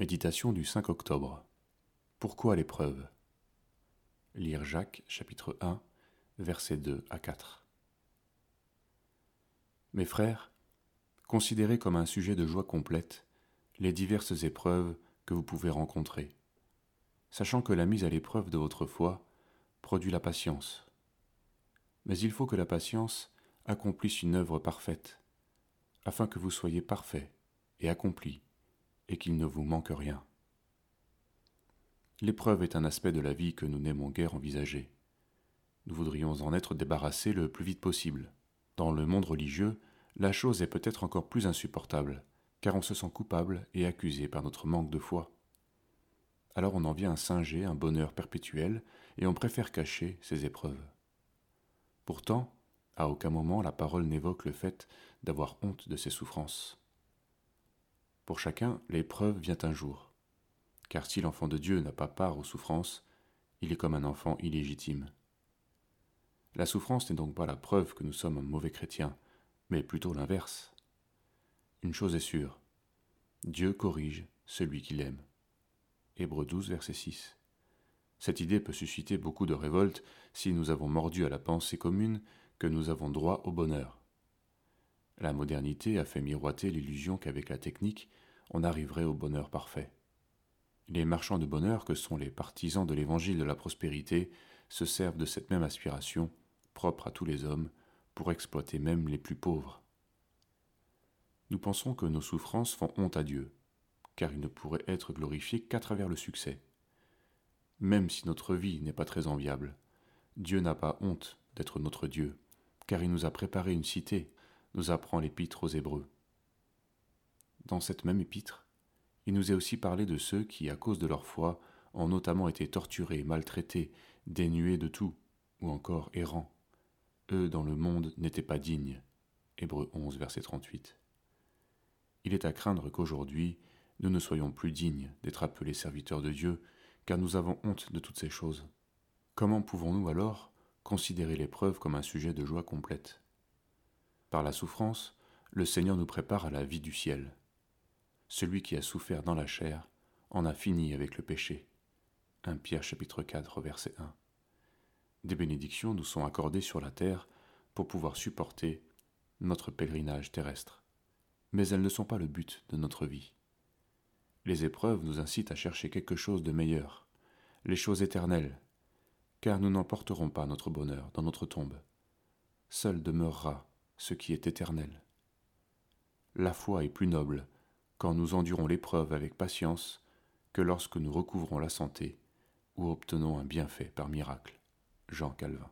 Méditation du 5 octobre. Pourquoi l'épreuve? Lire Jacques chapitre 1 versets 2 à 4. Mes frères, considérez comme un sujet de joie complète les diverses épreuves que vous pouvez rencontrer, sachant que la mise à l'épreuve de votre foi produit la patience. Mais il faut que la patience accomplisse une œuvre parfaite, afin que vous soyez parfait et accompli et qu'il ne vous manque rien. L'épreuve est un aspect de la vie que nous n'aimons guère envisager. Nous voudrions en être débarrassés le plus vite possible. Dans le monde religieux, la chose est peut-être encore plus insupportable, car on se sent coupable et accusé par notre manque de foi. Alors on en vient à singer un bonheur perpétuel et on préfère cacher ses épreuves. Pourtant, à aucun moment la parole n'évoque le fait d'avoir honte de ses souffrances. Pour chacun, l'épreuve vient un jour. Car si l'enfant de Dieu n'a pas part aux souffrances, il est comme un enfant illégitime. La souffrance n'est donc pas la preuve que nous sommes un mauvais chrétien, mais plutôt l'inverse. Une chose est sûre, Dieu corrige celui qu'il aime. Hébreux 12, verset 6. Cette idée peut susciter beaucoup de révolte si nous avons mordu à la pensée commune que nous avons droit au bonheur. La modernité a fait miroiter l'illusion qu'avec la technique, on arriverait au bonheur parfait. Les marchands de bonheur, que sont les partisans de l'évangile de la prospérité, se servent de cette même aspiration, propre à tous les hommes, pour exploiter même les plus pauvres. Nous pensons que nos souffrances font honte à Dieu, car il ne pourrait être glorifié qu'à travers le succès. Même si notre vie n'est pas très enviable, Dieu n'a pas honte d'être notre Dieu, car il nous a préparé une cité nous apprend l'épître aux Hébreux. Dans cette même épître, il nous est aussi parlé de ceux qui, à cause de leur foi, ont notamment été torturés, maltraités, dénués de tout, ou encore errants. Eux dans le monde n'étaient pas dignes. Hébreux 11, verset 38. Il est à craindre qu'aujourd'hui, nous ne soyons plus dignes d'être appelés serviteurs de Dieu, car nous avons honte de toutes ces choses. Comment pouvons-nous alors considérer l'épreuve comme un sujet de joie complète? Par la souffrance, le Seigneur nous prépare à la vie du ciel. Celui qui a souffert dans la chair en a fini avec le péché. 1 Pierre chapitre 4 verset 1. Des bénédictions nous sont accordées sur la terre pour pouvoir supporter notre pèlerinage terrestre. Mais elles ne sont pas le but de notre vie. Les épreuves nous incitent à chercher quelque chose de meilleur, les choses éternelles, car nous n'emporterons pas notre bonheur dans notre tombe. Seul demeurera ce qui est éternel. La foi est plus noble quand nous endurons l'épreuve avec patience que lorsque nous recouvrons la santé ou obtenons un bienfait par miracle. Jean Calvin.